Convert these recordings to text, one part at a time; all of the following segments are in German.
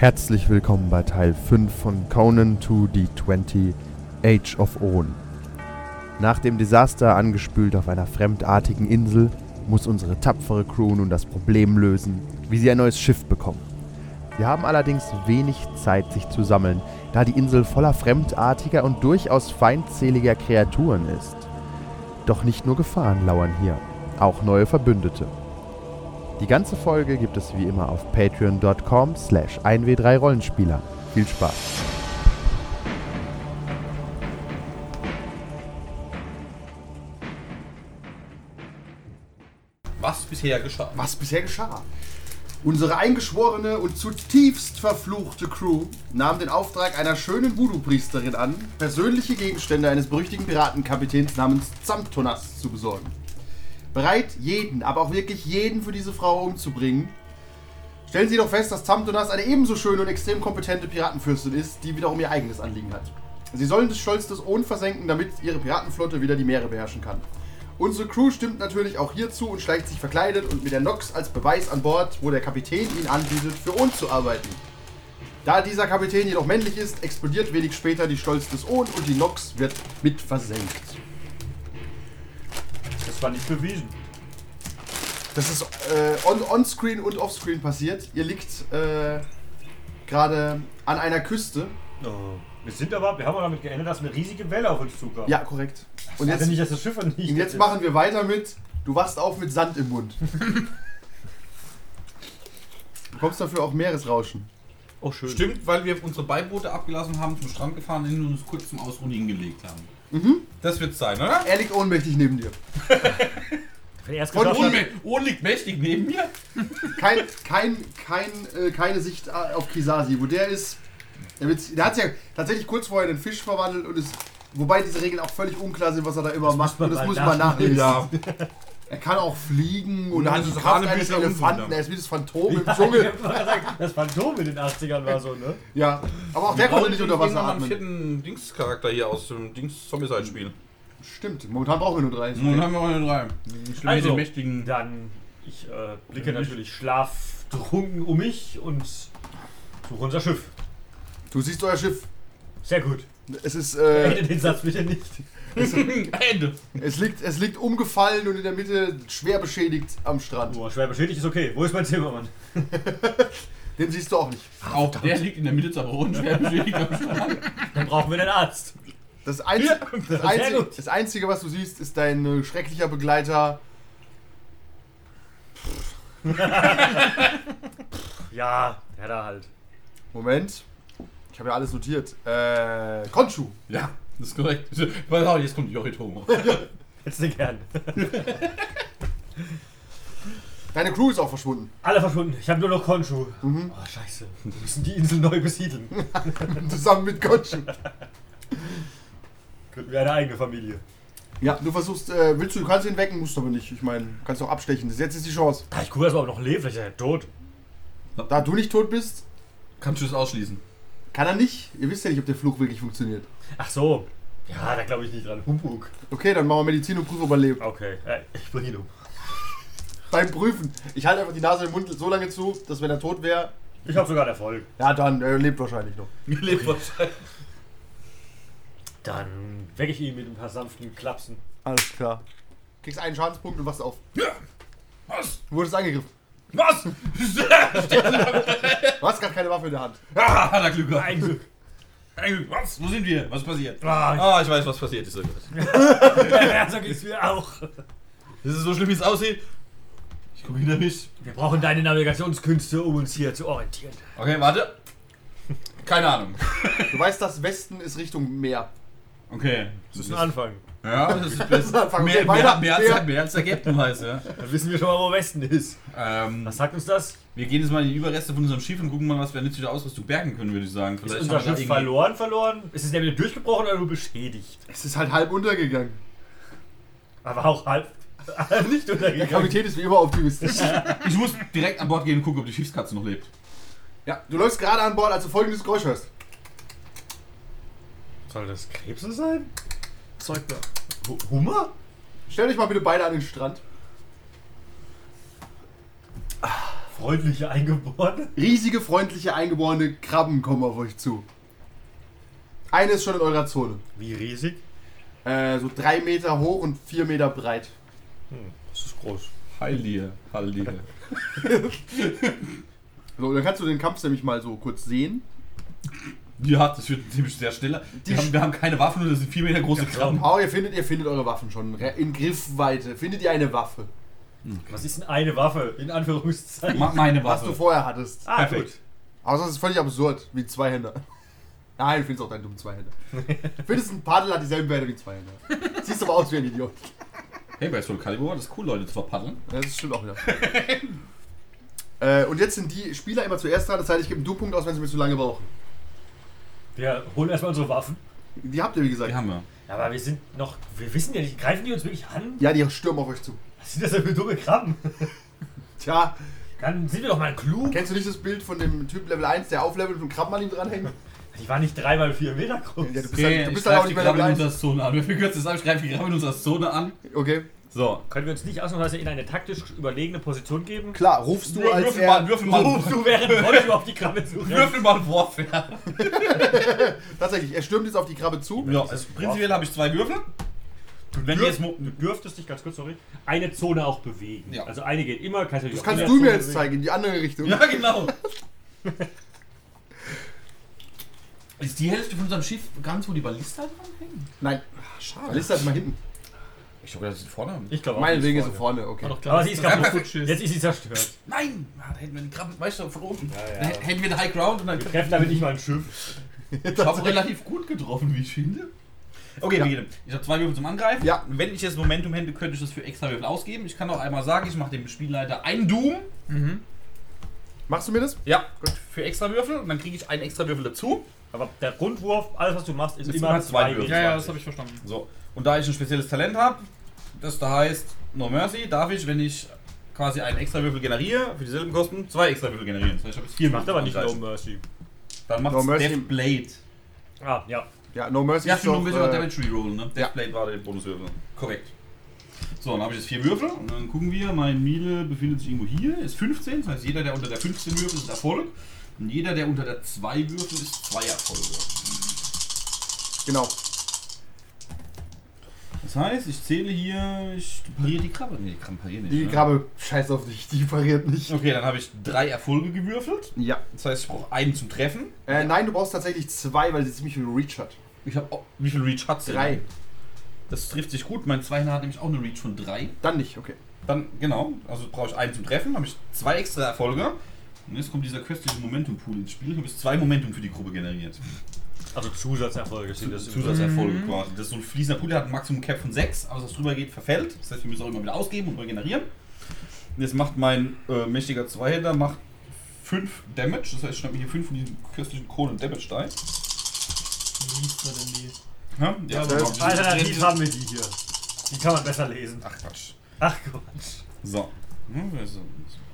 Herzlich willkommen bei Teil 5 von Conan 2D20 Age of Own. Nach dem Desaster angespült auf einer fremdartigen Insel muss unsere tapfere Crew nun das Problem lösen, wie sie ein neues Schiff bekommen. Sie haben allerdings wenig Zeit, sich zu sammeln, da die Insel voller fremdartiger und durchaus feindseliger Kreaturen ist. Doch nicht nur Gefahren lauern hier, auch neue Verbündete. Die ganze Folge gibt es wie immer auf patreon.com slash 1w3rollenspieler. Viel Spaß. Was bisher geschah. Was bisher geschah. Unsere eingeschworene und zutiefst verfluchte Crew nahm den Auftrag einer schönen Voodoo-Priesterin an, persönliche Gegenstände eines berüchtigten Piratenkapitäns namens Zamtonas zu besorgen. Bereit, jeden, aber auch wirklich jeden für diese Frau umzubringen. Stellen Sie doch fest, dass Zamtonas eine ebenso schöne und extrem kompetente Piratenfürstin ist, die wiederum ihr eigenes Anliegen hat. Sie sollen des Stolz des Ohn versenken, damit ihre Piratenflotte wieder die Meere beherrschen kann. Unsere Crew stimmt natürlich auch hierzu und schleicht sich verkleidet und mit der Nox als Beweis an Bord, wo der Kapitän ihn anbietet, für uns zu arbeiten. Da dieser Kapitän jedoch männlich ist, explodiert wenig später die Stolz des Ohn und die Nox wird mit versenkt. Das war nicht bewiesen. Das ist äh, on- on-screen und off-screen passiert. Ihr liegt äh, gerade an einer Küste. Oh. Wir sind aber, wir haben aber damit geändert, dass eine riesige Welle auf uns zukam. Ja, korrekt. Und Und jetzt, nicht, dass das Schiff nicht. und jetzt machen wir weiter mit. Du wachst auf mit Sand im Mund. Du bekommst dafür auch Meeresrauschen. Oh, schön. Stimmt, weil wir unsere Beiboote abgelassen haben, zum Strand gefahren sind und uns kurz zum Ausruhen hingelegt haben. Das wird's sein, oder? Er liegt ohnmächtig neben dir. Wenn er es Von geschafft hat, Ohn, Ohn liegt mächtig neben mir. Kein, kein, kein, äh, keine Sicht äh, auf Kisasi. Wo der ist. Der, wird, der hat sich ja tatsächlich kurz vorher in den Fisch verwandelt und ist. Wobei diese Regeln auch völlig unklar sind, was er da immer macht. man Und das muss man nachlesen. Ja. Er kann auch fliegen und Ja, hat die ist Kraft eines und Elefanten. Er ist wie das Phantom im Dschungel. das Phantom in den 80ern war so, ne? Ja, aber auch der konnte nicht unter Wasser einen atmen. vierten Dingscharakter hier aus dem Dings Zombie spiel Stimmt, momentan brauchen wir nur drei. Nun haben wir mal drei. Ich stelle mir Also, den mächtigen. dann, ich äh, blicke natürlich schlaftrunken um mich und suche unser Schiff. Du siehst euer Schiff. Sehr gut. Es ist, Ende äh, den Satz bitte nicht. Ende. es liegt, es liegt umgefallen und in der Mitte schwer beschädigt am Strand. Boah, schwer beschädigt ist okay. Wo ist mein Zimmermann? Den siehst du auch nicht. Auch der liegt in der Mitte zerbrochen, schwer beschädigt am Strand. Dann brauchen wir den Arzt. Das, Einzige, das, Sehr Einzige, gut. das Einzige, was du siehst, ist dein äh, schrecklicher Begleiter. Ja, der da halt. Moment. Ich habe ja alles notiert. Äh, Konshu. Ja, das ist korrekt. Jetzt kommt Yoritomo. Hättest du gern. Deine Crew ist auch verschwunden. Alle verschwunden. Ich habe nur noch Konshu. Oh, scheiße. Wir müssen die Insel neu besiedeln. Zusammen mit Konshu. Gründen wir eine eigene Familie. Ja, du versuchst, äh, willst du, du kannst ihn wecken, musst aber nicht. Ich meine, kannst auch abstechen. Das- Jetzt ist die Chance. Ah, Ich gucke erst mal, ob er noch lebt. Vielleicht ist er tot. Da du nicht tot bist, Kannst du das ausschließen? kann er nicht. Ihr wisst ja nicht, ob der Fluch wirklich funktioniert. Ach so. Ja, da glaube ich nicht dran. Humbug. Okay, dann machen wir Medizin und prüfen, ob er lebt. Okay, äh, ich bringe ihn um. Beim Prüfen. Ich halte einfach die Nase im Mund so lange zu, dass wenn er tot wäre, Ich habe sogar einen Erfolg. ja, dann er lebt wahrscheinlich noch. Lebt wahrscheinlich. Dann wecke ich ihn mit ein paar sanften Klapsen. Alles klar. Kriegst einen Schadenspunkt und wachst auf. Was? Du wurdest angegriffen. Was? Du hast gerade keine Waffe in der Hand. ah, hat er Glück gehabt. Ein Glück. Was? Wo sind wir? Was ist passiert? Ah, Ah, ich weiß, was passiert ist. ja, so geht's mir auch. Das ist so schlimm, wie es aussieht. Ich gucke hinter mich. Wir brauchen deine Navigationskünste, um uns hier zu orientieren. Okay, warte. Keine Ahnung. Du weißt, dass Westen ist Richtung Meer. Okay. Das ist ein Anfang. Ja, das ist Das ist besser. Mehr, mehr, mehr, als, mehr als der Captain weiß, ja. Dann wissen wir schon mal, wo Westen ist. Ähm, Was sagt uns das? wir gehen jetzt mal in die Überreste von unserem Schiff und gucken mal, was wir nützliche Ausrüstung bergen können, würde ich sagen. Ist Vielleicht unser wir da Schiff verloren, verloren? Ist es entweder durchgebrochen oder nur beschädigt? Es ist halt halb untergegangen. Aber auch halb nicht Der untergegangen. Kapitän ist wie immer optimistisch. Ich muss direkt an Bord gehen und gucken, ob die Schiffskatze noch lebt. ja, du läufst gerade an Bord, als du folgendes Geräusch hörst. Soll das Krebse sein? Zeug da. Hu- Hummer? Stell dich mal bitte beide an den Strand. Freundliche Eingeborene. Riesige, freundliche, eingeborene Krabben kommen auf euch zu. Eine ist schon in eurer Zone. Wie riesig? Äh, so drei Meter hoch und vier Meter breit. Das ist groß. Heil dir, heil dir. So, dann kannst du den Kampf nämlich mal so kurz sehen. Ja, das wird ziemlich sehr schneller. Die Wir haben, wir haben keine Waffen und das sind vier Meter große Krabben. Oh, ihr findet, ihr findet eure Waffen schon. In Griffweite. Findet ihr eine Waffe, Was ist denn eine Waffe? In Anführungszeichen. Meine was du Waffe. vorher hattest. Ah, Perfekt. gut. Außer es ist völlig absurd, wie zwei Hände. Nein, du findest auch deinen dummen Zweihänder. Du findest ein Paddel hat dieselben Werte wie Zweihänder. Siehst aber aus wie ein Idiot. Hey, bei Soul Calibur, das ist cool, Leute zu verpaddeln. Ja, das stimmt auch wieder. äh, und jetzt sind die Spieler immer zuerst dran, das heißt, ich gebe einen Du-Punkt aus, wenn sie mir zu lange brauchen. Wir holen erstmal unsere Waffen. Die habt ihr, wie gesagt. Die haben wir. Aber wir sind noch. Wir wissen ja nicht, greifen die uns wirklich an? Ja, die stürmen auf euch zu. Was sind das denn für dumme Krabben? Tja, Dann sind wir doch mal klug. kennst du nicht das Bild von dem Typ Level 1, der auflevelt und Krabben an ihm dranhängt? Die waren nicht drei mal vier Meter groß. Ja, du bist Okay, halt, du bist halt auch greife nicht Krabbe Level in 1. unserer Zone an. Wir kürzen das ab, ich greife die Krabbe in unserer Zone an. Okay, So. Können wir uns nicht ausnahmsweise in eine taktisch überlegene Position geben? klar, rufst du als würfel mal, er... würfel mal. Rufst du während Rollo auf die Krabbe zu? Würfel mal Warfare. Tatsächlich, er stürmt jetzt auf die Krabbe zu. Ja, also prinzipiell habe ich zwei Würfel. Und wenn Du, die jetzt du dürftest dich ganz kurz, sorry, eine Zone auch bewegen. Ja. Also eine geht immer, kannst du Das kannst du mir jetzt zeigen, in die andere Richtung. Ja, genau. Ist die Hälfte von unserem Schiff ganz, wo die Ballista dran hängen? Nein, Schade. Liste ist mal hinten. Ich glaube, das ist vorne. haben. Ich glaube auch. Meinetwegen ist sie vorne, okay. War doch klar, Aber sie ist kaputt. Jetzt ist sie zerstört. Nein! Da hätten wir die Krabben, weißt du, von oben. Ja, ja. Da hätten wir den High Ground und dann Wir treffen damit nicht mal ein Schiff. Ich habe relativ gut getroffen, wie ich finde. Okay, Ja. Ich habe zwei Würfel zum Angreifen. Ja. Wenn ich jetzt Momentum hätte, könnte ich das für extra Würfel ausgeben. Ich kann auch einmal sagen, ich mache dem Spielleiter einen Doom. Machst du mir das? Ja, gut. Für extra Würfel und dann kriege ich einen extra Würfel dazu. Aber der Grundwurf, alles was du machst, ist Ist immer immer zwei zwei Würfel. Ja, ja, das habe ich verstanden. So. Und da ich ein spezielles Talent habe, das da heißt No Mercy, darf ich, wenn ich quasi einen extra Würfel generiere, für dieselben Kosten, zwei extra Würfel generieren. Das heißt, ich habe jetzt vier Macht Würfel aber nicht No. Mercy. Dann macht No es Mercy- Death Blade. Ah, ja. Ja, No Mercy Ja, ist doch, willst aber äh, Damage Reroll, ne? ja. Death Blade war der Bonuswürfel. Korrekt. So, dann habe ich jetzt vier Würfel und dann gucken wir, mein Miele befindet sich irgendwo hier, ist 15, das heißt jeder, der unter der 15 Würfel ist Erfolg und jeder, der unter der 2 Würfel ist zwei Erfolge. Genau. Das heißt, ich zähle hier, ich pariere die Krabbe. Nee, die Krabbe pariert nicht. Die ne? Krabbe, scheiß auf dich, die pariert nicht. Okay, dann habe ich drei Erfolge gewürfelt. Ja. Das heißt, ich brauche einen zum Treffen. Äh, nein, du brauchst tatsächlich zwei, weil sie ziemlich viel Reach hat. Ich habe wie viel Reach hat sie? Drei. Das trifft sich gut. Mein Zweihänder hat nämlich auch eine Reach von drei. Dann nicht, okay. Dann, genau, also brauche ich einen zum Treffen, habe ich zwei extra Erfolge. Und jetzt kommt dieser köstliche Momentum-Pool ins Spiel. Ich habe jetzt zwei Momentum für die Gruppe generiert. Also Zusatzerfolge sind das. Zusatzerfolge quasi. Das ist so ein fließender Pool, der hat ein Maximum Cap von 6, aber was drüber geht, verfällt. Das heißt, wir müssen auch immer wieder ausgeben und regenerieren. Und jetzt macht mein äh, mächtiger Zweihänder macht 5 Damage. Das heißt, ich schnappe mir hier 5 von diesen köstlichen Kohlen Damage da. Wie liest man denn die? Ja, ja, das- genau. Alternativ haben wir die hier. Die kann man besser lesen. Ach Quatsch. Ach Quatsch. So. Hm, also,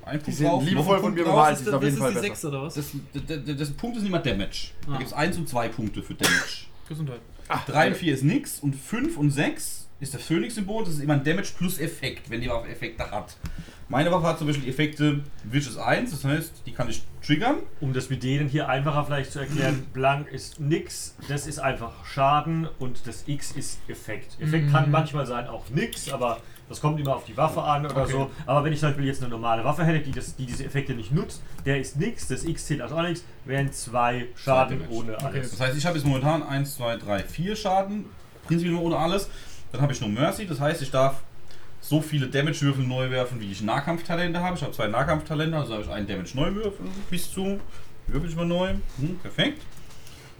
Ein Die Punkt sind drauf, liebevoll von mir bemalt. Das ist ist, auf jeden ist Fall die besser. 6 oder was? Das, das, das, das Punkt ist nicht mal Damage. Da Ah. gibt es 1 und 2 Punkte für Damage. Gesundheit. 3 und 4 ist nix und 5 und 6 ist das Phoenix-Symbol. Das ist immer ein Damage plus Effekt, wenn die Waffe Effekte hat. Meine Waffe hat zum Beispiel die Effekte Vicious 1, das heißt, die kann ich triggern. Um das mit denen hier einfacher vielleicht zu erklären, blank ist nix, das ist einfach Schaden und das X ist Effekt. Effekt kann manchmal sein auch nix, aber das kommt immer auf die Waffe an oder Okay. so. Aber wenn ich zum Beispiel jetzt eine normale Waffe hätte, die, das, die diese Effekte nicht nutzt, der ist nix, das X zählt also auch nichts, wären zwei Schaden Damage. ohne alles. Das heißt, ich habe jetzt momentan 1, 2, 3, 4 Schaden, prinzipiell nur ohne alles. Dann habe ich nur Mercy, das heißt, ich darf so viele Damage-Würfel neu werfen, wie ich Nahkampftalente habe. Ich habe zwei Nahkampftalente, also habe ich einen Damage neu würfeln, bis zu. Würfel ich mal neu. Hm, perfekt.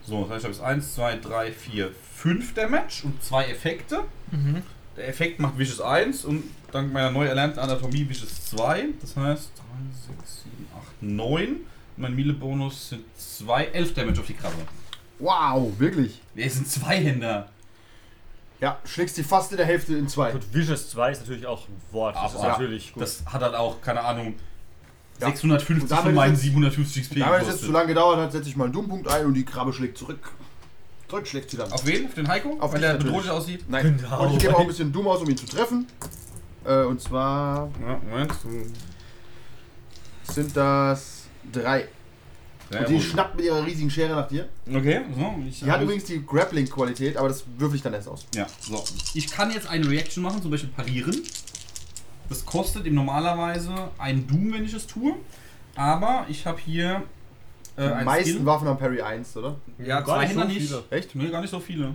So, das heißt, ich habe jetzt 1, 2, 3, 4, 5 Damage und zwei Effekte. Mhm. Der Effekt macht Vicious 1 und dank meiner neu erlernten Anatomie Vicious 2. Das heißt 3, 6, 7, 8, 9. Mein Miele-Bonus sind 2, 11 Damage auf die Krabbe. Wow, wirklich. Wir sind Zweihänder. Ja, schlägst die fast in der Hälfte in zwei. Gut, Vicious 2 ist natürlich auch ein Wort, das ist Aber natürlich gut. Das hat halt auch, keine Ahnung, Ja. 650 Und damit von meinen ist jetzt- 750 XP Da es jetzt zu lange gedauert hat, setze ich mal einen Dummpunkt ein und die Krabbe schlägt zurück. Zurück schlägt sie dann. Auf wen? Auf den Heiko? Auf Weil der natürlich. bedrohlich aussieht? Nein. Genau. Und ich gebe auch ein bisschen dumm aus, um ihn zu treffen. Äh, und zwar Ja, Moment. sind das drei. Ja, Und die gut. schnappt mit ihrer riesigen Schere nach dir. Okay, so. Ich Die hat übrigens die Grappling-Qualität, aber das würfel ich dann erst aus. Ja, so. Ich kann jetzt eine Reaction machen, zum Beispiel parieren. Das kostet ihm normalerweise einen Doom, wenn ich es tue. Aber ich habe hier äh, Die meisten Skill. Waffen haben Parry 1, oder? Ja, Gar zwei nicht so nicht. viele. Echt? Nee, gar nicht so viele.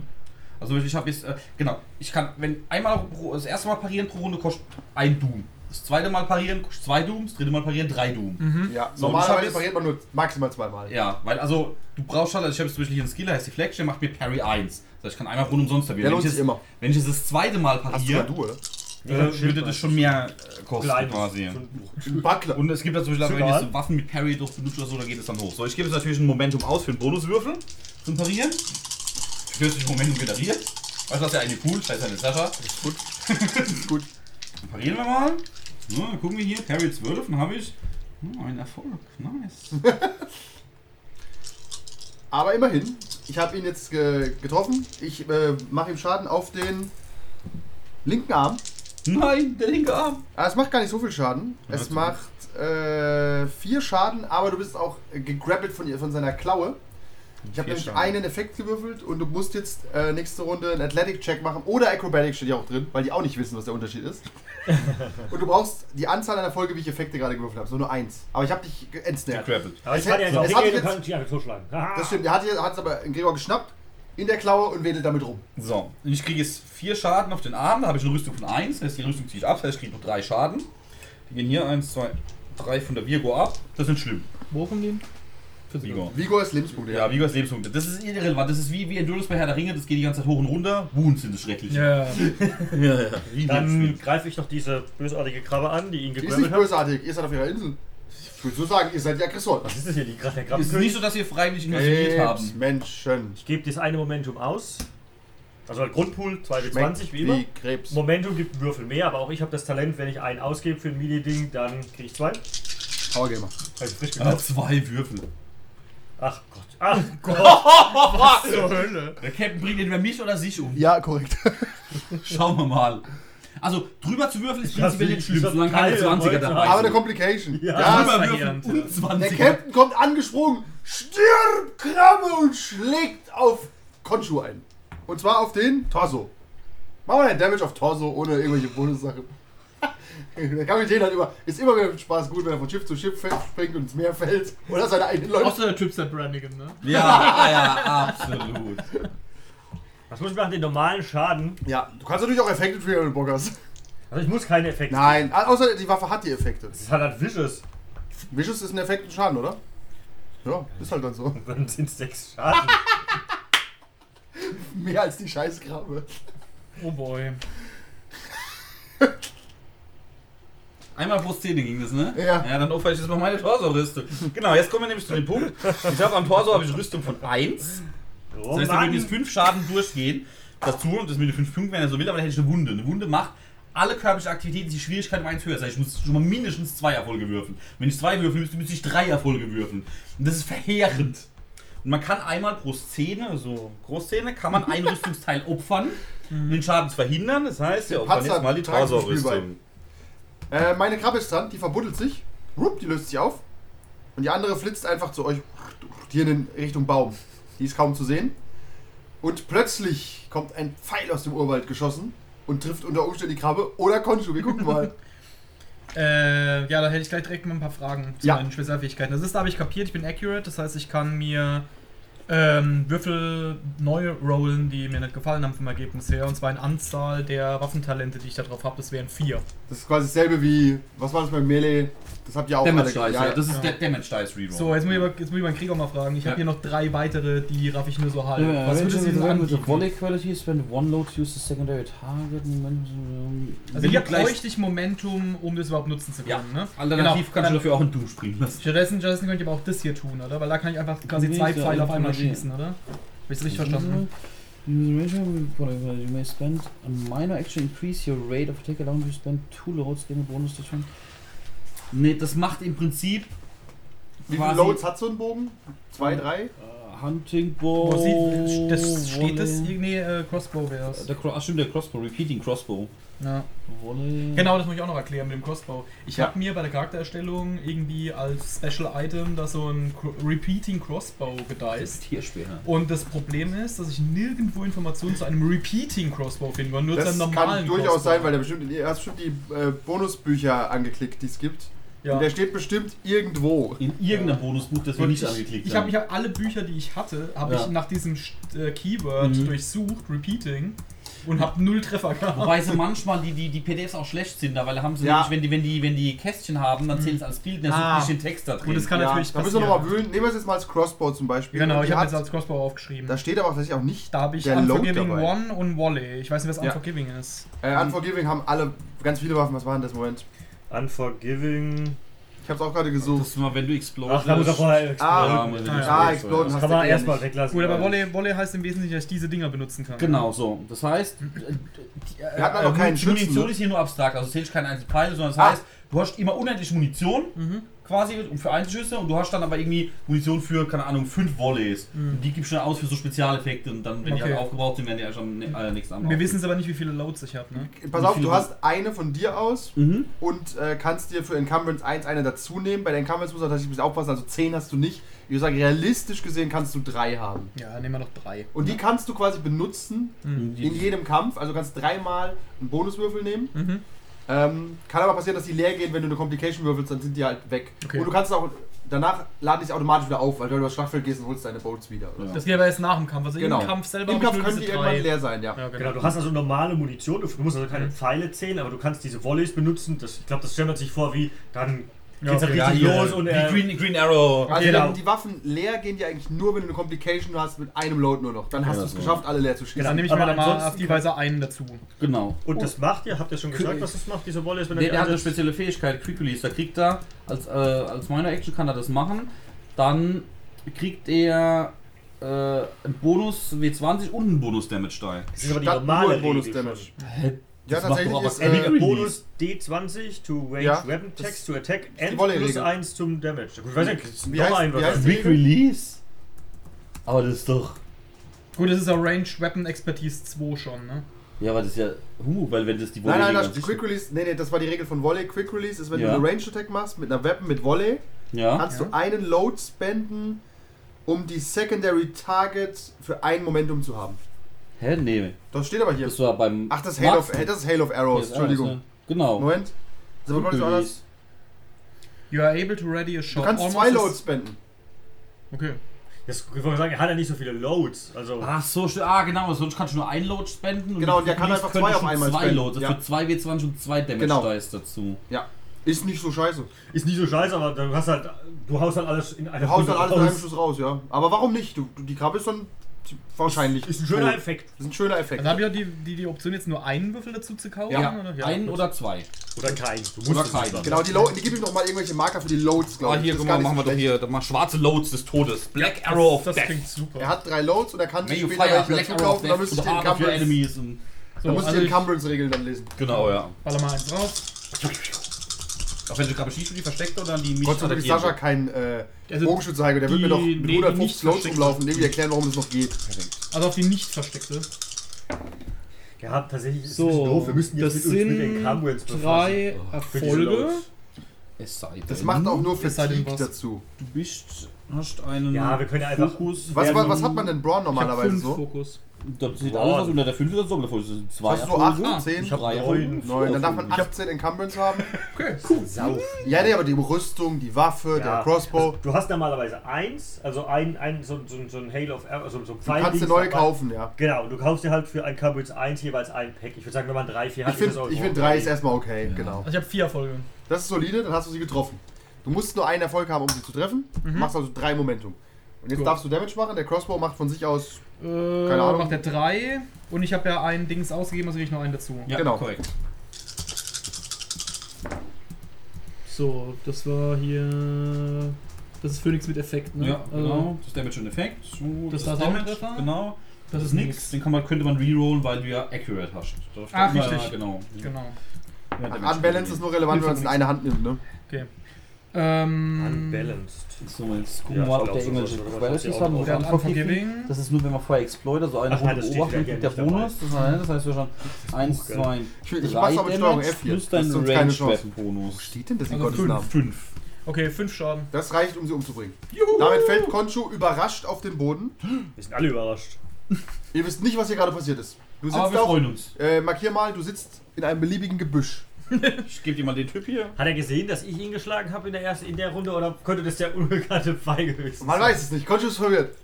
Also ich habe jetzt, äh, genau, ich kann, wenn einmal pro, das erste Mal parieren pro Runde kostet ein Doom. Das zweite Mal parieren kostet zwei Doom, das dritte Mal parieren drei Doom. Ja, So, normalerweise jetzt- pariert man nur maximal zweimal. Ja, weil also du brauchst halt, also ich habe jetzt zum Beispiel hier einen Skill, der heißt Deflection, macht mir Parry 1. Das heißt, ich kann einmal rund umsonst Der erwähnen. lohnt Wenn, ich sich jetzt- immer. wenn ich jetzt das zweite Mal Hast du pariere, mal du, oder? Äh, würde das schon mehr äh, kosten Kleines. quasi. Ein. Ein Buckler. Und es gibt da zum Beispiel, Ist wenn ich egal. so Waffen mit Parry durch benutze oder so, dann geht es dann hoch. So, ich gebe jetzt natürlich ein Momentum aus für einen Bonuswürfel zum Parieren. Für 40 Momentum generiert. Weißt du, was ja eigentlich cool? Scheiße, eine Sascha. Gut. Ist gut. Dann parieren wir mal. So, dann gucken wir hier. Parry 12, dann habe ich oh, einen Erfolg. Nice. Aber immerhin, ich habe ihn jetzt ge getroffen. Ich äh, mache ihm Schaden auf den linken Arm. Nein, der linke Arm. Ah, es macht gar nicht so viel Schaden. Ja, es macht äh, vier Schaden, aber du bist auch gegrappelt von, von seiner Klaue. Ich habe nämlich Schaden. einen Effekt gewürfelt und du musst jetzt äh, nächste Runde einen Athletic-Check machen oder Acrobatic steht ja auch drin, weil die auch nicht wissen, was der Unterschied ist. und du brauchst die Anzahl an Erfolge, wie ich Effekte gerade gewürfelt habe, so nur eins. Aber ich habe dich. Gegrappelt. Aber ich Es kann ja jetzt- kann dich einfach totschlagen. Haha. Das stimmt, er hat es aber in Gregor geschnappt, in der Klaue und wedelt damit rum. So, und ich kriege jetzt vier Schaden auf den Arm. Da habe ich eine Rüstung von 1. Das heißt, die Rüstung ziehe ich ab. Das heißt, ich kriege nur drei Schaden. Die gehen hier 1, 2, 3 von der Virgo ab. Das sind schlimm. Wo die? Für Vigo. Vigo ist Lebenspunkte, Ja, Vigo ist Lebenspunkte. Das ist irrelevant. Das ist wie, wie Endurance bei Herr der Ringe. Das geht die ganze Zeit hoch und runter. Wounds sind das schrecklich. Ja. ja, ja. Wie Dann greife ich doch diese bösartige Krabbe an, die ihn Die ist gegrabbelt nicht hat. bösartig, ihr seid auf ihrer Insel. Ich würde so sagen, ihr seid die Aggressoren. Was ist das hier, die gerade der Es Krabbe? ist nicht so, dass wir freiwillig invasioniert haben. Menschen. Ich gebe das eine Momentum aus. Also halt Grundpool 2w20 wie immer. Wie Krebs. Momentum gibt einen Würfel mehr, aber auch ich habe das Talent, wenn ich einen ausgebe für ein Melee-Ding, dann kriege ich zwei. Powergamer. Also frisch Ja, gekauft. zwei Würfel. Ach Gott. Ach Gott. Was zur Hölle? Der Captain bringt entweder mich oder sich um. Ja, korrekt. Schauen wir mal. Also, drüber zu würfeln ist prinzipiell nicht schlimm, solange keine Geil, 20er heute dabei Aber eine. Complication. Ja. Ja, Drüber würfeln und der 20er. Captain kommt angesprungen, stirbt Krabbe und schlägt auf Konshu ein. Und zwar auf den Torso. Machen wir einen Damage auf Torso ohne irgendwelche Bonussachen. Der Kapitän hat immer, ist immer wieder Spaß gut, wenn er von Schiff zu Schiff springt und ins Meer fällt. Oder seine eigenen Leute. Außer der Tripset Brannigan, ne? Ja, ja, absolut. Was muss ich machen? Den normalen Schaden. Ja, du kannst natürlich auch Effekte triggern, wenn du Bock hast. Also ich muss keine Effekte. Nein, außer die Waffe hat die Effekte. Das ist halt halt Vicious. Vicious ist ein Effekt und Schaden, oder? Ja, ist halt dann so. Dann sind es sechs Schaden. Mehr als die Scheißkrabbe. Oh boy. Einmal pro Szene ging das, ne? Ja. Ja, dann opfer ich jetzt mal meine Torso-Rüstung. Genau, jetzt kommen wir nämlich zu dem Punkt. Ich habe am Torso habe ich Rüstung von 1. Oh, Das heißt, da würden jetzt 5 Schaden durchgehen. Dazu, und das mit den 5 Punkten, wenn er so will, aber dann hätte ich eine Wunde. Eine Wunde macht alle körperliche Aktivitäten die Schwierigkeit um 1 höher. Das heißt, ich muss schon mal mindestens 2 Erfolge würfeln. Wenn ich 2 würfel, müsste, müsste ich 3 Erfolge würfeln. Und das ist verheerend. Und man kann einmal pro Szene, also Großszene, kann man ein Rüstungsteil opfern, um den Schaden zu verhindern. Das heißt, wir opfern jetzt mal die Torso-Rüstung. Äh, meine Krabbe ist dran, die verbuddelt sich. Rupp, die löst sich auf. Und die andere flitzt einfach zu euch hier in Richtung Baum. Die ist kaum zu sehen. Und plötzlich kommt ein Pfeil aus dem Urwald geschossen und trifft unter Umständen die Krabbe oder Konshu. Wir gucken mal. Äh, ja, da hätte ich gleich direkt mal ein paar Fragen zu Ja. meinen Spezialfähigkeiten. Das ist, da habe ich kapiert, ich bin accurate, das heißt, ich kann mir ähm, Würfel neu rollen, die mir nicht gefallen haben vom Ergebnis her. Und zwar in Anzahl der Waffentalente, die ich da drauf habe, das wären vier. Das ist quasi dasselbe wie, was war das beim Melee? Das habt ihr auch Damage alle. Dice, ja, ja, das ist Ja. der Damage Dice Reroll. So, jetzt muss ich, aber, jetzt muss ich meinen Krieger mal fragen. Ich Ja. habe hier noch drei weitere, die raff ich nur so halb. Yeah, Was würde sie denn with the volley quality, spend one load to use the secondary target. Momentum. Also hier du bräuchte ich Momentum, um das überhaupt nutzen zu Ja. können. Ne? Alternativ Genau, kannst du dafür auch einen Doom springen lassen. Stattdessen, stattdessen könnte ich aber auch das hier tun, oder? Weil da kann ich einfach quasi zwei ja Pfeile auf einmal schießen, oder? Habe ich es richtig verstanden? You may spend a minor action increase your rate of attack, allowing you to spend two loads, gain a bonus to turn. Nee, das macht im Prinzip Wie viele Loads hat so ein Bogen? Zwei, drei? Hunting Bow. Wo sie, das steht das irgendwie, äh, Crossbow wäre es. Der, ach, stimmt, der Crossbow, Repeating Crossbow. Ja. Volley. Genau, das muss ich auch noch erklären mit dem Crossbow. Ich Ja. habe mir bei der Charaktererstellung irgendwie als Special Item da so ein Repeating Crossbow. Tierspeer. Und das Problem ist, dass ich nirgendwo Informationen zu einem Repeating Crossbow finden kann, nur zu Das einem kann normalen durchaus Crossbow. sein, weil der bestimmt, du hast bestimmt die äh, Bonusbücher angeklickt, die es gibt. Ja. Und der steht bestimmt irgendwo. In irgendeinem Bonusbuch, das wir nicht ich, angeklickt ich habe ich hab alle Bücher, die ich hatte, habe Ja. ich nach diesem äh, Keyword Mhm. durchsucht, Repeating, und habe null Treffer gehabt. Wobei sie manchmal die, die, die PDFs auch schlecht sind, da, weil da haben sie Ja. nämlich, wenn die, wenn die, wenn die Kästchen haben, dann zählen sie als Bild, dann Ah. ist nicht den Text da drin. Gut, das kann Ja, natürlich da müssen wir nochmal wühlen. Nehmen wir es jetzt mal als Crossbow zum Beispiel. Genau, Und ich die habe jetzt als Crossbow aufgeschrieben. Da steht aber tatsächlich auch nicht da habe ich Unforgiving dabei. One und Volley. Ich weiß nicht, was Ja. Unforgiving ist. Äh, Unforgiving haben alle ganz viele Waffen. Was waren das? Moment. Unforgiving. Ich habe es auch gerade gesucht. Das ist mal, wenn du explodest. Ach, da muss er vorher Ah, Ja, exploden. Ah, ja, so- exploden Das kann man eh erstmal weglassen. Gut, aber weil- Volley, Volley heißt im Wesentlichen, dass ich diese Dinger benutzen kann. Genau, so. Das heißt, äh, die, äh, Wir hatten aber äh, keinen die Schützen, Munition ne? ist hier nur abstrakt, also zählst keine einzelnen Pfeile, sondern das Ah. heißt, du hast immer unendlich Munition Mhm. Quasi für Einzelschüsse und du hast dann aber irgendwie Munition für, keine Ahnung, fünf Volleys. Und die gibst du dann aus für so Spezialeffekte und dann, wenn die Okay. halt aufgebraucht sind, werden die ja schon ne- äh, nächsten Abend Wir wissen es aber nicht, wie viele Loads ich habe, ne? Pass Wie auf, du hast eine von dir aus Mhm. und äh, kannst dir für Encumbrance 1 eine dazu nehmen. Bei der Encumbrance musst du tatsächlich ein bisschen aufpassen, also 10 hast du nicht. Ich würde sagen, realistisch gesehen kannst du drei haben. Ja, nehmen wir noch drei. Und die kannst du quasi benutzen Mhm. in jedem Kampf. Also du kannst dreimal einen Bonuswürfel nehmen. Mhm. Ähm, kann aber passieren, dass die leer gehen, wenn du eine Complication würfelst, dann sind die halt weg. Okay. Und du kannst auch, danach laden die sich automatisch wieder auf, weil du übers Schlachtfeld gehst und holst deine Bolts wieder. Oder so. Das geht aber erst nach dem Kampf. Also Genau. im Kampf selber Im Kampf können die irgendwann leer sein, ja. Ja, Genau, du hast also normale Munition, du musst also keine Pfeile zählen, aber du kannst diese Volleys benutzen. Das, ich glaube, das stellt man sich vor wie, dann Ja, geht's okay. halt richtig hier, los und wie er... Green, Green Arrow. Also Genau. wenn die Waffen leer gehen die eigentlich nur, wenn du eine Complication hast mit einem Load nur noch. Dann hast du es geschafft, alle leer zu schießen. Dann nehme ich mir Aber dann mal ansonsten auf die Weise einen dazu. Genau. Und das macht ihr, habt ihr schon gesagt, was das macht, diese Volleys, wenn Der, er der hat eine spezielle Fähigkeit, Quick Release. Da kriegt er, als, äh, als Minor Action kann er das machen. Dann kriegt er äh, einen Bonus W20 und einen Bonus Damage die. Das ist aber die normale Bonus Damage. Ja, Das macht tatsächlich aber ist äh. Bonus D20 to range Ja, weapon text to attack and plus 1 zum Damage. Gut, ich weiß nicht, Wie noch heißt- ein wie heißt? Quick Release? Aber das ist doch. Gut, das ist auch Ranged Weapon Expertise 2 schon, ne? Ja, aber das ist ja. Huh, weil wenn das die Nein, nein, an sich- Quick Release, nee, nee, das war die Regel von Volley. Quick Release ist, wenn Ja. du eine Range Attack machst mit einer Weapon mit Volley, Ja. kannst Ja. du einen Load spenden, um die Secondary Target für ein Momentum zu haben. Hä? Nee. Das steht aber hier. Das war beim. Ach, das Hail of, Marksman. das ist Hail of Arrows, Entschuldigung. ja. Genau. Moment. Das Quick ganz anders. You are able to ready a Du shot. kannst almost zwei Loads spenden. Okay. Das, ich wollte sagen, er hat ja nicht so viele Loads. Also, Ach so, ah genau, sonst kannst du nur einen Load spenden. Genau, und der kann einfach zwei auf du einmal zwei spenden. Loads, Ja. für zwei W20 und zwei Damage Genau. Dice dazu. Ja. Ist nicht so scheiße. ist nicht so scheiße, aber du hast halt, du haust halt alles in einer Du haust dann Runde alles in einem raus. Schuss raus, ja. Aber warum nicht? Du, du, die Krabbe ist dann wahrscheinlich. Ist ein schöner tot. Effekt. Das ist ein schöner Effekt. Dann habe ich ja die, die, die Option, jetzt nur einen Würfel dazu zu kaufen. Ja. oder? Einen gut. oder zwei. Oder kein. Du musst Oder es kein. nicht machen. Genau, die, Lo die gibt euch noch mal irgendwelche Marker für die Loads, glaube Ah, ich. hier, Das guck mal, machen wir doch hier, doch mal schwarze Loads des Todes. Black Arrow of Das Death. klingt super. Er hat drei Loads und er kann sich you später welche Black dazu Arrow of kaufen. Da müsste ich die your Encumbrance, enemies. und- da So, müsste also ich ich Encumbrance-Regeln dann lesen. Genau, ja. baller mal eins drauf. Auf welche Krabbe schießt du die versteckte oder die mich Gott sei Dank ist Sascha wird? kein äh, Also Bogenschütze, Heiko. Der wird die- mir doch nee, mit die 150 nicht Loads versteckte. rumlaufen. Irgendwie erklären, warum das noch geht. Also auf die nicht versteckte. Ja, tatsächlich ist es So, ein bisschen doof. Wir müssten jetzt das mit uns mit sind den Encumbrance drei für diese Erfolge. Loads. Es sei denn, Das macht auch nur Es sei denn Fatigue was. dazu. du bist, hast einen Ja, wir können ja einfach- Fokus. Was, was, so- was hat man denn Braun Ich hab normalerweise fünf so? Fokus. Das sieht Boah. alles was unter der 5 oder so, davor sind zwei Hast du Erfolge. 8, 10? Ich hab drei neun. Erfolge. Neun. Dann darf man Ich hab- 18 Encumbrance haben. Okay. Sau. Ja, nee, aber die Rüstung, die Waffe, der Crossbow. Also, du hast normalerweise eins, also ein, ein so, so, so ein Hail of Arrow, also so ein Du Pfeil. kannst dir neue kaufen, ja. Genau, du kaufst dir halt für ein Encumbrance 1 jeweils ein Pack. Ich würde sagen, wenn man drei, vier hat, Ich finde, ist das auch ich find, okay. 3 ist erstmal okay, genau. Also ich habe vier Erfolge. Das ist solide, dann hast du sie getroffen. Du musst nur einen Erfolg haben, um sie zu treffen. Du machst also drei Momentum. Und jetzt Gut. darfst du Damage machen. Der Crossbow macht von sich aus. Äh, Keine Ahnung. macht er drei. Und ich habe ja ein Dings ausgegeben, also kriege ich noch einen dazu. Ja, Genau. korrekt. So, das war hier. Das ist Phoenix mit Effekt, ne? Ja, Also, genau. Das Damage und Effekt. So, Das ist auch ein Damage. Treffer? Genau. Das ist nix. Den kann man, könnte man rerollen, weil du ja Accurate hast. Ach, immer- richtig. Genau. Genau. Ja, Damage Unbalance ist nur relevant, wenn man es in eine Hand nimmt, ne? Okay. Ähm, Unbalanced. So, jetzt gucken Ja, wir mal, ich ob der so irgendwelche Qualities haben. noch wo der wir hat Unforgiving. Das ist nur, wenn man vorher Exploit, also eine Runde beobachtet, ja kriegt der. Bonus. Das heißt, das heißt wir schon 1, gell. 2, Ich, ich 3 mach's aber mit Steuerung Damage F hier. plus Das dein ist sonst keine Chance. Range-Weapon-Bonus. Wo steht denn das in Also Gottes fünf. Namen? Fünf. Okay, fünf Schaden. Das reicht, um sie umzubringen. Damit fällt Koncho überrascht auf den Boden. Wir sind alle überrascht. Ihr wisst nicht, was hier gerade passiert ist. Du Aber sitzt wir auf, freuen uns. äh, markier mal, du sitzt in einem beliebigen Gebüsch. Ich gebe dir mal den Typ hier. Hat er gesehen, dass ich ihn geschlagen habe in der ersten in der Runde oder konnte das der unbekannte Feige höchstens Man sein? weiß es nicht, ist verwirrt.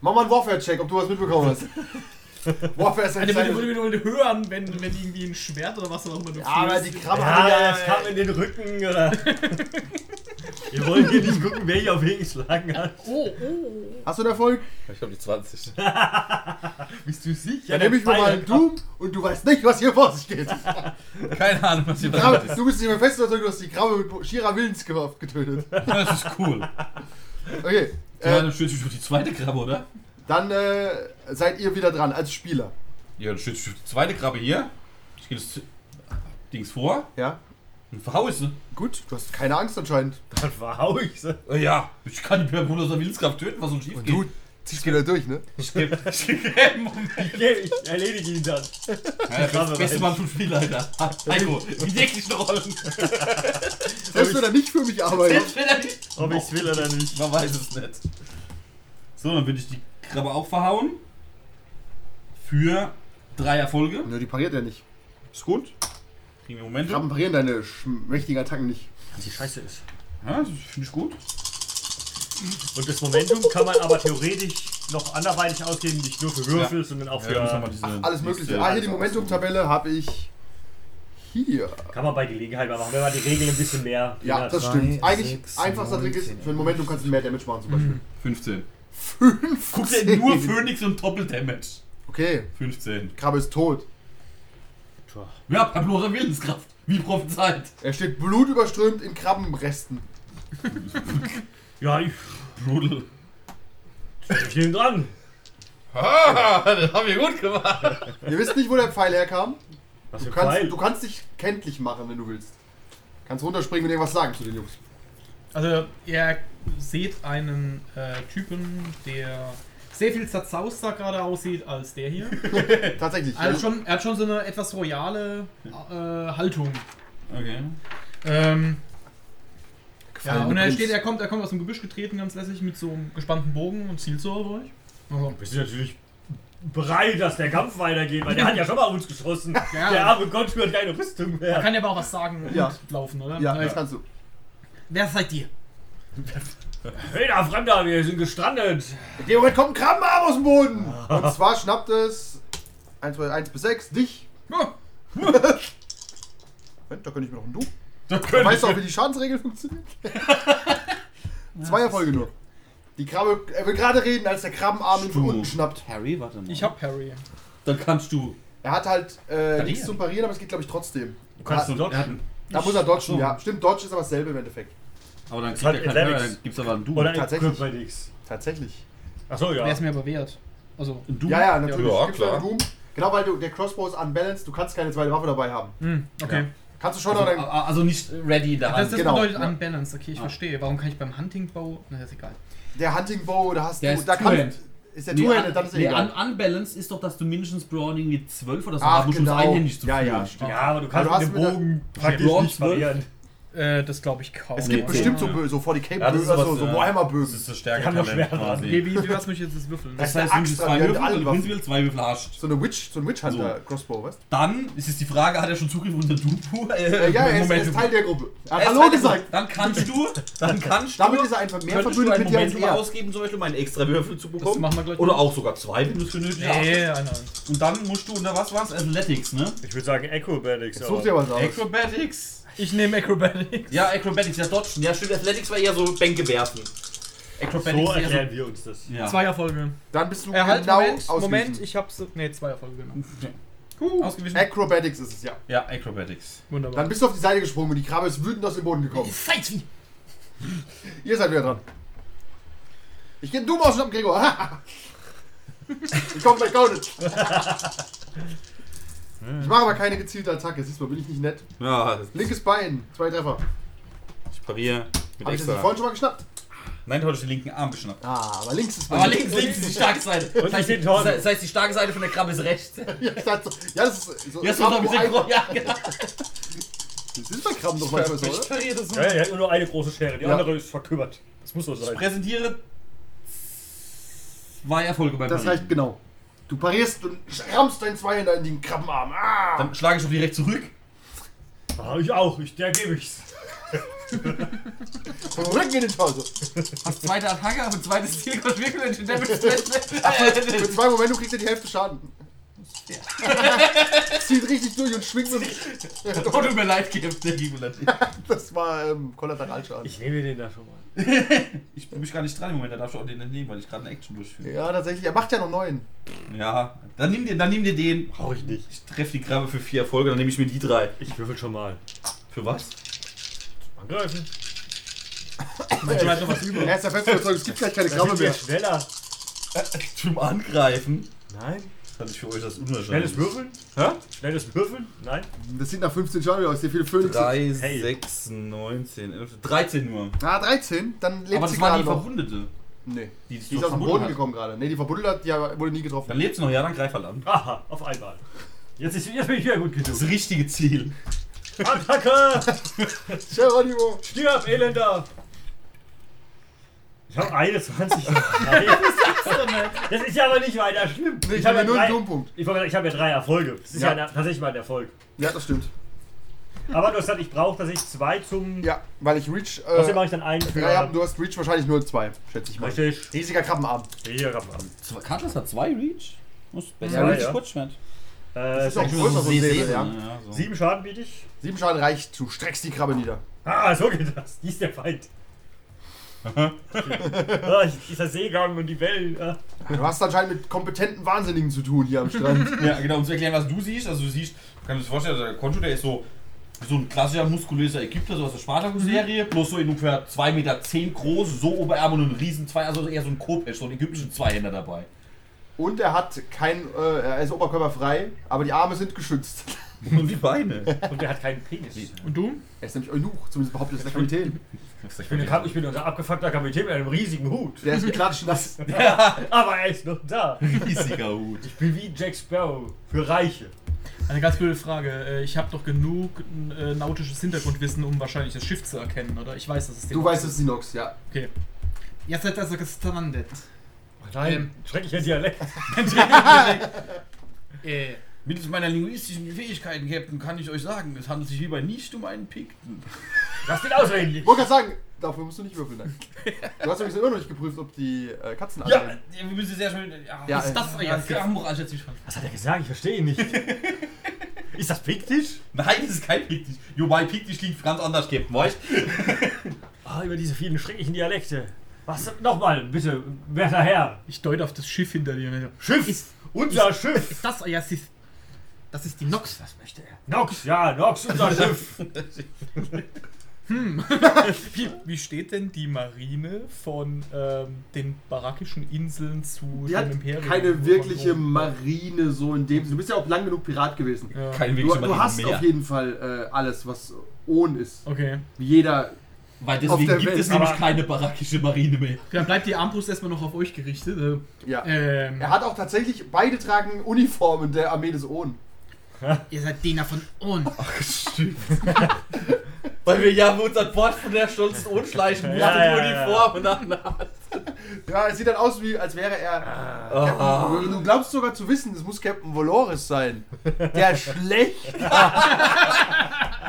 Mach mal einen Warfare-Check, ob du was mitbekommen hast. Warfare ist ein kleines... würde würde würde hören, wenn, wenn irgendwie ein Schwert oder was auch immer du Ja, aber die Krabbe hat Ja, ja... es kam in den Rücken oder. Wir wollen hier nicht gucken, wer hier auf wen geschlagen hat. Oh, oh. Hast du einen Erfolg? Ich habe die 20. Bist du sicher? Dann nehme ich mir mal einen Doom und du weißt nicht, was hier vor sich geht. Keine Ahnung, was hier passiert ist. du bist nicht mehr fest überzeugt, du hast die Krabbe mit Shira Willenskraft getötet. Das ist cool. Okay, Ja, äh, dann stürzt du die zweite Krabbe, oder? Dann äh, seid ihr wieder dran als Spieler. Ja, dann du die zweite Krabbe hier. Ich gehe das Dings vor Ja, und verhaue sie. gut, du hast keine Angst anscheinend. Dann verhau ich sie. Äh, Ja, ich kann die per Bonus der Willenskraft töten, was so schief Und geht. du ziehst wieder durch, ne? Ich gebe Moment. Ich, ich erledige ihn dann. Ja, das beste. Mann vom Spielleiter. Heiko, wie tägliche Rollen. Selbst wenn er nicht für mich arbeitet. Selbst wenn er nicht. Ob ich's will oder nicht. Man weiß es nicht. So, dann würde ich die Krabbe auch verhauen. Für drei Erfolge. Nö, die pariert er nicht. Ist gut. Kriegen wir Momente. Krabben parieren deine mächtigen Attacken nicht. Die Scheiße ist. Ja, das finde ich gut. Und das Momentum kann man aber theoretisch noch anderweitig ausgeben, nicht nur für Würfel, sondern auch für. Ja, Ach, alles mögliche. Ah, hier die Momentum-Tabelle habe ich hier. kann man bei Gelegenheit mal machen, wenn man die Regeln ein bisschen mehr. Ja, das stimmt. Eigentlich sechs, einfachster neun, Trick ist, für ein Momentum kannst du mehr Damage machen zum Beispiel. 15. 15. Guck dir nur Phoenix und Doppel-Damage. Okay, 15. Krabbe ist tot. Tja. Ja, bei bloßer Willenskraft. Wie prophezeit. Er steht blutüberströmt in Krabbenresten. Ja, ich, Brutal. ich nehme dran. Ah, das haben wir gut gemacht. Ihr wisst nicht, wo der Pfeil herkam. Was Du kannst, Pfeil. du kannst dich kenntlich machen, wenn du willst. Kannst runterspringen und irgendwas sagen zu den Jungs. Also, ihr seht einen äh, Typen, der sehr viel zerzauster gerade aussieht als der hier. Tatsächlich. Er hat ja. schon, er hat schon so eine etwas royale äh, Haltung. Okay. Ähm, ja, und er steht, er kommt, er kommt aus dem Gebüsch getreten, ganz lässig, mit so einem gespannten Bogen und zielt so auf euch. Also, Wir sind natürlich bereit, dass der Kampf weitergeht, weil der hat ja schon mal auf uns geschossen. Ja. Der arme Gott hat keine Rüstung man mehr. kann ja aber auch was sagen und Ja. laufen, oder? Ja, Äh, das kannst du. Wer seid ihr? Hey da, Fremder, wir sind gestrandet. In dem Moment kommt ein Krabbenarm aus dem Boden. Und zwar schnappt es 1, 2, 1 bis 6 dich. Ja. Moment, da könnte ich mir noch ein Du. Da Weißt du auch, wie die Schadensregel funktioniert? Zwei Erfolge nur. Die Krabbe, er will gerade reden, als der Krabbenarm ihn von unten schnappt. Harry, warte mal. Ich hab Parry. Dann kannst du. Er hat halt äh, nichts zum Parieren, aber es geht glaube ich trotzdem. Du kannst hat, dodgen. Da muss er dodgen, so. ja. Stimmt, Dodge ist aber dasselbe im Endeffekt. Aber dann kriegt er Athletics. Hörer, dann gibt's aber einen Du. Oder Tatsächlich. Acrobatics. Tatsächlich. Achso, ja. Wer ist mir aber wert? Also, Ein Du? Ja, ja, natürlich. Ja, Gibt's klar. einen Doom. Genau, weil du, der Crossbow ist unbalanced, du kannst keine zweite Waffe dabei haben. hm, okay. Kannst du schon, Also, dann. also nicht ready da. Das, das genau, bedeutet ja. unbalanced, okay, ich Ah. verstehe. Warum kann ich beim Hunting Bow. Na, ist egal. Der Hunting Bow, da hast Der du. ist Da kann, ist der Nee, Two-Handed, dann ist er nee, egal. un unbalanced ist doch, dass du mindestens Browning mit 12 oder so Ach, haben musst, um es genau. einhändig zu Ja, ja, stimmt. Ja, aber du kannst Aber mit du dem hast Bogen praktisch nicht variieren. Äh, das glaube ich kaum. Es gibt Nee, bestimmt so, so 40k Ja, so, so. Warhammer-Bögen. Das ist das noch Stärke-Talent schwer dran. Wie, wie, wie was muss ich jetzt das würfeln? Das- Das heißt, wenn du zwei Würfel prinzipiell zwei Würfel hast, So eine Witch, so ein Witch Hunter Crossbow, weißt dann ist es die Frage, hat er schon Zugriff unter Dupu? du? Äh, Ja, ja, er ist, er ist Teil der Gruppe. Er hat Er Hallo gesagt. Dann kannst du, dann kannst Damit du, ist er einfach mehr du verbündet mit dir als er. ausgeben, zum Beispiel um einen extra Würfel zu bekommen. machen wir gleich Oder auch sogar zwei, wenn du es für nötig hast. Nee. Und dann musst du unter was war's? Athletics, ne? Ich würde sagen Acrobatics. Jetzt such dir was aus. Acrobatics. Ich nehme Acrobatics. Ja, Acrobatics, ja, Dodgen. Ja, stimmt, Athletics war eher so Bänke werfen. Acrobatics So eher erklären wir uns das. Ja. Zwei Erfolge. Dann bist du Äh, halt, genau Moment. Moment, ich hab's. Ne, zwei Erfolge, genau. Ausgewichen? Acrobatics ist es, ja. Ja, Acrobatics. Wunderbar. Dann bist du auf die Seite gesprungen und die Krabbe ist wütend aus dem Boden gekommen. seid wie. Ihr seid wieder dran. Ich geh du ausschnappen, Gregor. ich komm gleich gar nicht. Ich mache aber keine gezielte Attacke. Siehst du mal, bin ich nicht nett. Ja, das- Linkes Bein, zwei Treffer. ich pariere. Mit Hab ich das extra. vorhin schon mal geschnappt? Nein, heute ist den linken Arm geschnappt. Ah, aber links ist bei Aber links, links ist die starke Seite. Und Das heißt, ich den das heißt, die starke Seite von der Krabbe ist rechts. Ja, ich dachte so, ja, das ist so. Ja, so ein bisschen groß. Ja, genau. Das ist bei Krabben doch manchmal so, oder? pariere das Ja, er hat nur eine große Schere, die Ja. andere ist verkümmert. Das muss so Ich sein. präsentiere zwei Erfolge beim Das Parieren. reicht genau. Du parierst und rammst deinen Zweihänder in den Krabbenarm. Ah! Dann schlage ich doch direkt zurück. Ah, ich auch, ich, der gebe ich's. Vom Rücken in den Torso. Hast zweite Attacke, aber zweites Ziel kommt wirklich in Damage Für zwei Momente kriegst du die Hälfte Schaden. Zieht richtig durch und schwingt mit. Oh, tut mir leid, gibt der Gibelati. Das war ähm, Kollateralschaden. Ich nehme den da schon mal. Ich bin mich gar nicht dran im Moment, da darfst du auch den nicht nehmen, weil ich gerade eine Action durchführe. Ja, tatsächlich. Er macht ja noch neun. Ja, dann nimm dir, dann nimm dir den. Brauche ich nicht. Ich treffe die Krabbe für vier Erfolge, dann nehme ich mir die drei. Ich würfel schon mal. Für was? Angreifen. Dann bleibt noch was über. Er ist ja fest überzeugt, es gibt gleich keine Krabbe mehr. schneller. Zum Angreifen? Nein. Fand ich für euch das unwahrscheinlich. Schnelles Würfeln? Hä? Schnelles Würfeln? Nein. Das sieht nach 15 Schaden aus. Sehr viele Phönix. 3, Hey. 6, 19, 11, 13 nur. Ah, 13. Dann lebt Aber sie das war gerade die noch. Verwundete. Nee. Die, Die ist aus dem Boden gekommen gerade. Nee, die verbuddelt hat, die wurde nie getroffen. Dann lebt sie noch, ja, dann greif halt an. Aha, auf einmal. Jetzt, ist, jetzt bin ich wieder gut genug. Das richtige Ziel. Attacke! Geronimo! Stirb, Elender! Ich habe 21. Nein. Das ist ja aber nicht weiter schlimm. Nee, ich hab habe ja nur drei- einen Dompunkt. Ich, ich habe ja drei Erfolge. Das ist ja, Ja. ein- tatsächlich mal ein Erfolg. Ja, das stimmt. Aber du hast gesagt, ich brauche tatsächlich zwei zum. Ja, weil ich Reach. Außerdem Äh, mache ich dann einen für. ja, du hast Reach wahrscheinlich nur zwei, schätze ich mal. Richtig. Riesiger Krabbenarm. Hier, Rappen. Katlas hat zwei Reach. Muss besser Ja, als ja. Kurzschwert. Äh, ist auch größer, so ein Säbel, ja. Ja, so. sieben Schaden biete ich. Sieben Schaden reicht. Du streckst die Krabbe nieder. Ah, so geht das. Die ist der Feind. Ah, dieser Seegang und die Wellen. Ah. Du hast anscheinend mit kompetenten Wahnsinnigen zu tun hier am Strand. Ja, genau, um zu erklären, was du siehst. Also, du siehst, du kannst dir das vorstellen, also der Konto, der ist so, so ein klassischer muskulöser Ägypter, so aus der Spartacus-Serie, bloß so in ungefähr 2,10 Meter groß, so Oberarm und ein riesen zwei, also eher so ein Kopesch, so ein ägyptischen Zweihänder dabei. Und er hat kein. Äh, er ist oberkörperfrei, aber die Arme sind geschützt. Und die Beine. Und der hat keinen Penis. Und du? Er ist nämlich Eunuch, zumindest behauptet es der Kapitän. Ich bin, ein- ich bin unser abgefuckter Kapitän mit einem riesigen Hut. Der ist klatschnass. Aber er ist noch da. riesiger Hut. Ich bin wie Jack Sparrow für Reiche. Eine ganz blöde Frage. Äh, Ich habe doch genug äh, nautisches Hintergrundwissen, um wahrscheinlich das Schiff zu erkennen, oder? Ich weiß, dass es den Du weißt es, Sinox, ja. Okay. Ihr seid also gestrandet. Nein, Ähm. schrecklicher Dialekt. Äh, Mittels meiner linguistischen Fähigkeiten, Captain, kann ich euch sagen, es handelt sich hierbei nicht um einen Pikten. Lass den ausreden. Ich wollte gerade sagen, dafür musst du nicht würfeln. Nein. Du hast übrigens immer noch nicht geprüft, ob die äh, Katzen Ja, annehmen. wir müssen sehr schnell. Ja, Ja, ist äh, das ja, schätze ich schon. Was hat er gesagt? Ich verstehe ihn nicht. ist das Piktisch? Nein, das ist kein Piktisch. Jo, bei Piktisch klingt ganz anders, Captain, weißt Ah, über diese vielen schrecklichen Dialekte. Was? Nochmal, bitte, werter Herr. ich deute auf das Schiff hinter dir. Schiff! Ist, unser Schiff! ist das euer Sys Das ist die Nox. Was möchte er? Nox, ja, Nox, unser Schiff. Wie, wie steht denn die Marine von ähm, den barakischen Inseln zu Die dem hat Imperium? keine wirkliche Marine so in dem Sinne. Du bist ja auch lang genug Pirat gewesen. Ja. Kein Du, du hast auf jeden Fall äh, alles, was Ohn ist. Okay. Wie jeder. Weil deswegen gibt Welt. es nämlich Aber- keine barakische Marine mehr. Dann bleibt die Armbrust erstmal noch auf euch gerichtet. Äh, Ja. Ähm, Er hat auch tatsächlich, beide tragen Uniformen der Armee des Ohn. Ihr seid Diener von On. Weil wir ja uns an Bord von der stolzen Unschleichen mussten, Ja, nur die ja. Formen an. Ja, es sieht dann aus, wie als wäre er. Captain, du glaubst sogar zu wissen, es muss Captain Voloris sein. Der schlecht.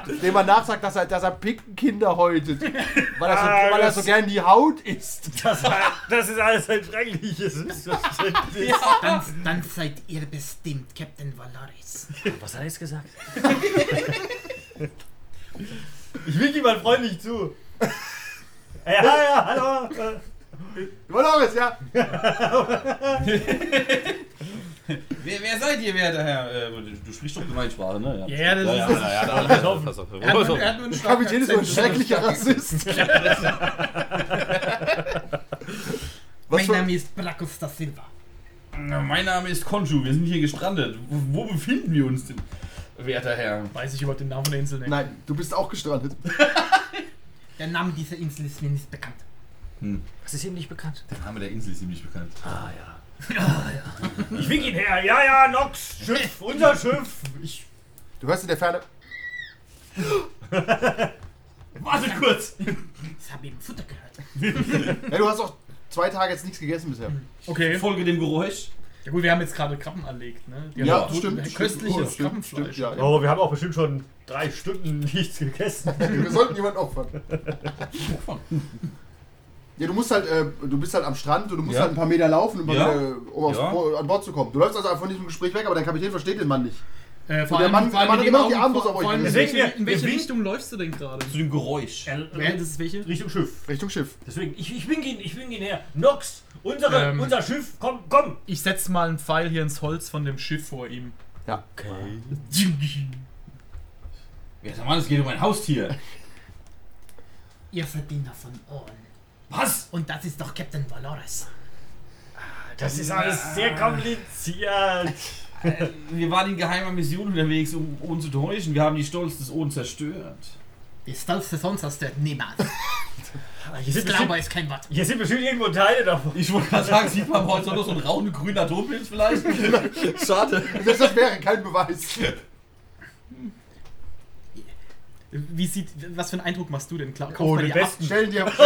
Dem man nachsagt, dass er, dass er Pickenkinder häutet. Weil er, so, Ah, weil er das- so gern die Haut isst. Das, das ist alles ein schreckliches Missverständnis. Dann, dann seid ihr bestimmt Captain Valaris. Was hat er jetzt gesagt? ich winke ihm mal freundlich zu. Ja, ja, hallo. Voloris, ja. Wer, wer seid ihr, werter Herr? Äh, du sprichst doch Gemeinsprache, ne? Ja, das ja, ist- ja, ja, ja, ja, pass auf. Er hat, er hat nur einen Kapitän ist so ein schrecklicher Rassist. Was Mein Name ist Bracus da Silva. Mein Name ist Konju, wir sind hier gestrandet. Wo, wo befinden wir uns denn, werter Herr? Weiß ich überhaupt den Namen von der Insel nicht. nein, du bist auch gestrandet. Der Name dieser Insel ist mir nicht bekannt. Hm. Das ist ihm nicht bekannt. Der Name der Insel ist ihm nicht bekannt. Ah ja. Ich wink ihn her. Ja, ja, Nox, Schiff, unser Schiff. Ich, Du hörst in der Ferne. Wartet kurz! Ich habe eben Futter gehört. Ja, du hast auch zwei Tage jetzt nichts gegessen bisher. Okay. Folge dem Geräusch. Ja gut, wir haben jetzt gerade Krabben erlegt, ne? Die Ja, haben stimmt. köstliches Oh, stimmt, Krabbenfleisch. stimmt, ja, ja. oh, wir haben auch bestimmt schon drei Stunden nichts gegessen. Wir sollten jemanden opfern. Ja, du musst halt, äh, du bist halt am Strand und du musst Ja. halt ein paar Meter laufen, um, Ja. wieder, um aufs Ja. Bo- an Bord zu kommen. Du läufst also einfach von diesem Gespräch weg, aber dein Kapitän versteht den Mann nicht. Äh, vor Und der allem, Mann- vor allem der Mann in hat dem immer die Armbrust auf euch vor allem in welche, in welche Richtung läufst du denn gerade? Zu dem Geräusch. Er, Wer das ist welche? Richtung Schiff. Richtung Schiff. Deswegen, ich, ich wink ihn, ich wink ihn her. Nox, unsere, Ähm. unser Schiff, komm, komm. Ich setz mal einen Pfeil hier ins Holz von dem Schiff vor ihm. Ja. Ja, sag mal, es geht um ein Haustier. Ihr Verdiener von Ohren. Was? Und das ist doch Captain Valores. Das ist alles sehr kompliziert. Wir waren in geheimer Mission unterwegs, um uns zu täuschen. Wir haben die Stolz des Oden zerstört. Die stolze Sonst hast du niemals. Hier sind, Glaube bestimmt, ist kein Wort. hier sind bestimmt irgendwo Teile davon. Ich wollte gerade sagen, sieht man heute noch so einen rauen grünen Atompilz vielleicht? Schade. Das wäre kein Beweis. Wie sieht, was für einen Eindruck machst du denn? Klar, Oh, mal den besten. Stell dir,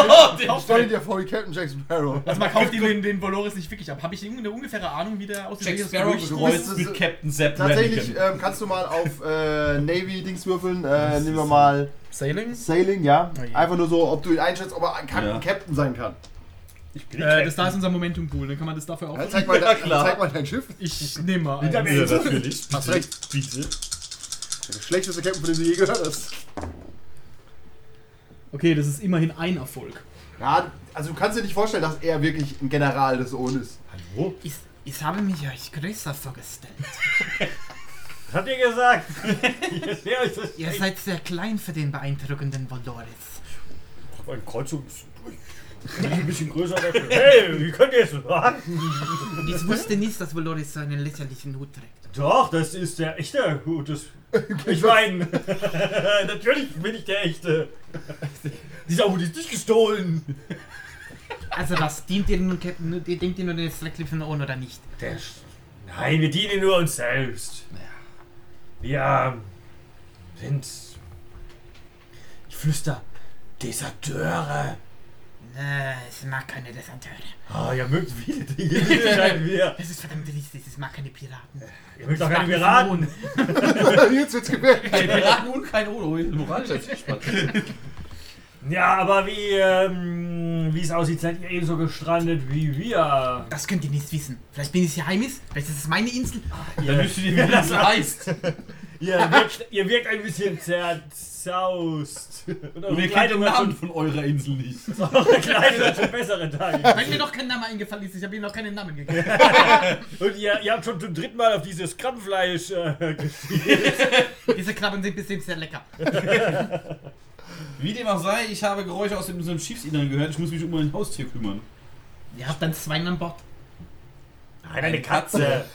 Oh, stell, dir vor wie Captain Jack Sparrow. Also man kauft ihn den, den Valores nicht wirklich ab. Habe ich eine ungefähre Ahnung, wie der aussieht? Jack Sparrow gekreuzt ist- mit Captain Sepp Tatsächlich ähm, kannst du mal auf äh, Navy-Dings würfeln. Äh, nehmen wir mal Sailing? Sailing, ja. Oh. Einfach nur so, ob du ihn einschätzt, ob er ein Ja. Captain sein kann. Äh, das da ist unser Momentum-Pool, dann kann man das dafür auch. Ja, zeig, mal, Ja, klar. zeig mal dein Schiff. Ich nehme mal. Hinter mir. Ja, natürlich. Hast recht. Bitte. Der schlechteste Captain, von dem du je gehört hast. Okay, das ist immerhin ein Erfolg. Ja, also du kannst dir nicht vorstellen, dass er wirklich ein General des Oden ist. Hallo? Ich, ich habe mich euch größer vorgestellt. Was habt ihr gesagt? ich sehe euch das Ihr seid sehr klein für den beeindruckenden Valores. Mein Kreuzung ist ein bisschen größer. Hey, wie könnt ihr es sagen? Ich wusste nicht, dass Valores so einen lächerlichen Hut trägt. Doch, das ist der echte Hut. Das, ich meine, natürlich bin ich der echte. Dieser Hut ist nicht gestohlen. Also was, dient ihr nun, denkt ihr nur den Slackliffen Ohren oder nicht? Der, nein, wir dienen nur uns selbst. Wir sind. Ich flüster. Deserteure. Äh, ich mag keine Deserteure. Ah, ihr mögt viele Dinge, nicht, scheinen wir. Das ist verdammt richtig, ich mag keine Piraten. Ihr mögt auch keine Piraten. Jetzt wird's gewählt. Kein Piraten und kein Odo. Moralischer Zwiespalt. Ja, aber wie, ähm, wie es aussieht, seid ihr ebenso gestrandet wie wir. Das könnt ihr nicht wissen. Vielleicht bin ich hier heimis, vielleicht ist es meine Insel. Dann wüsst ihr, wie das heißt. Ihr wirkt, ihr wirkt ein bisschen zerzaust. Und Und eure ihr kennt den Kleidung hat Namen schon, von eurer Insel nicht. eure Kleidung hat schon bessere Tage. Wenn mir noch kein Name eingefallen ist, ich habe ihm noch keinen Namen gegeben. Und ihr, ihr habt schon zum dritten Mal auf dieses Krabbenfleisch äh, gespielt. Diese Krabben sind bestimmt sehr lecker. Wie dem auch sei, ich habe Geräusche aus dem einem Schiffsinneren gehört. Ich muss mich um mein Haustier kümmern. Ihr habt dann Schwein an Bord. Nein, eine Katze.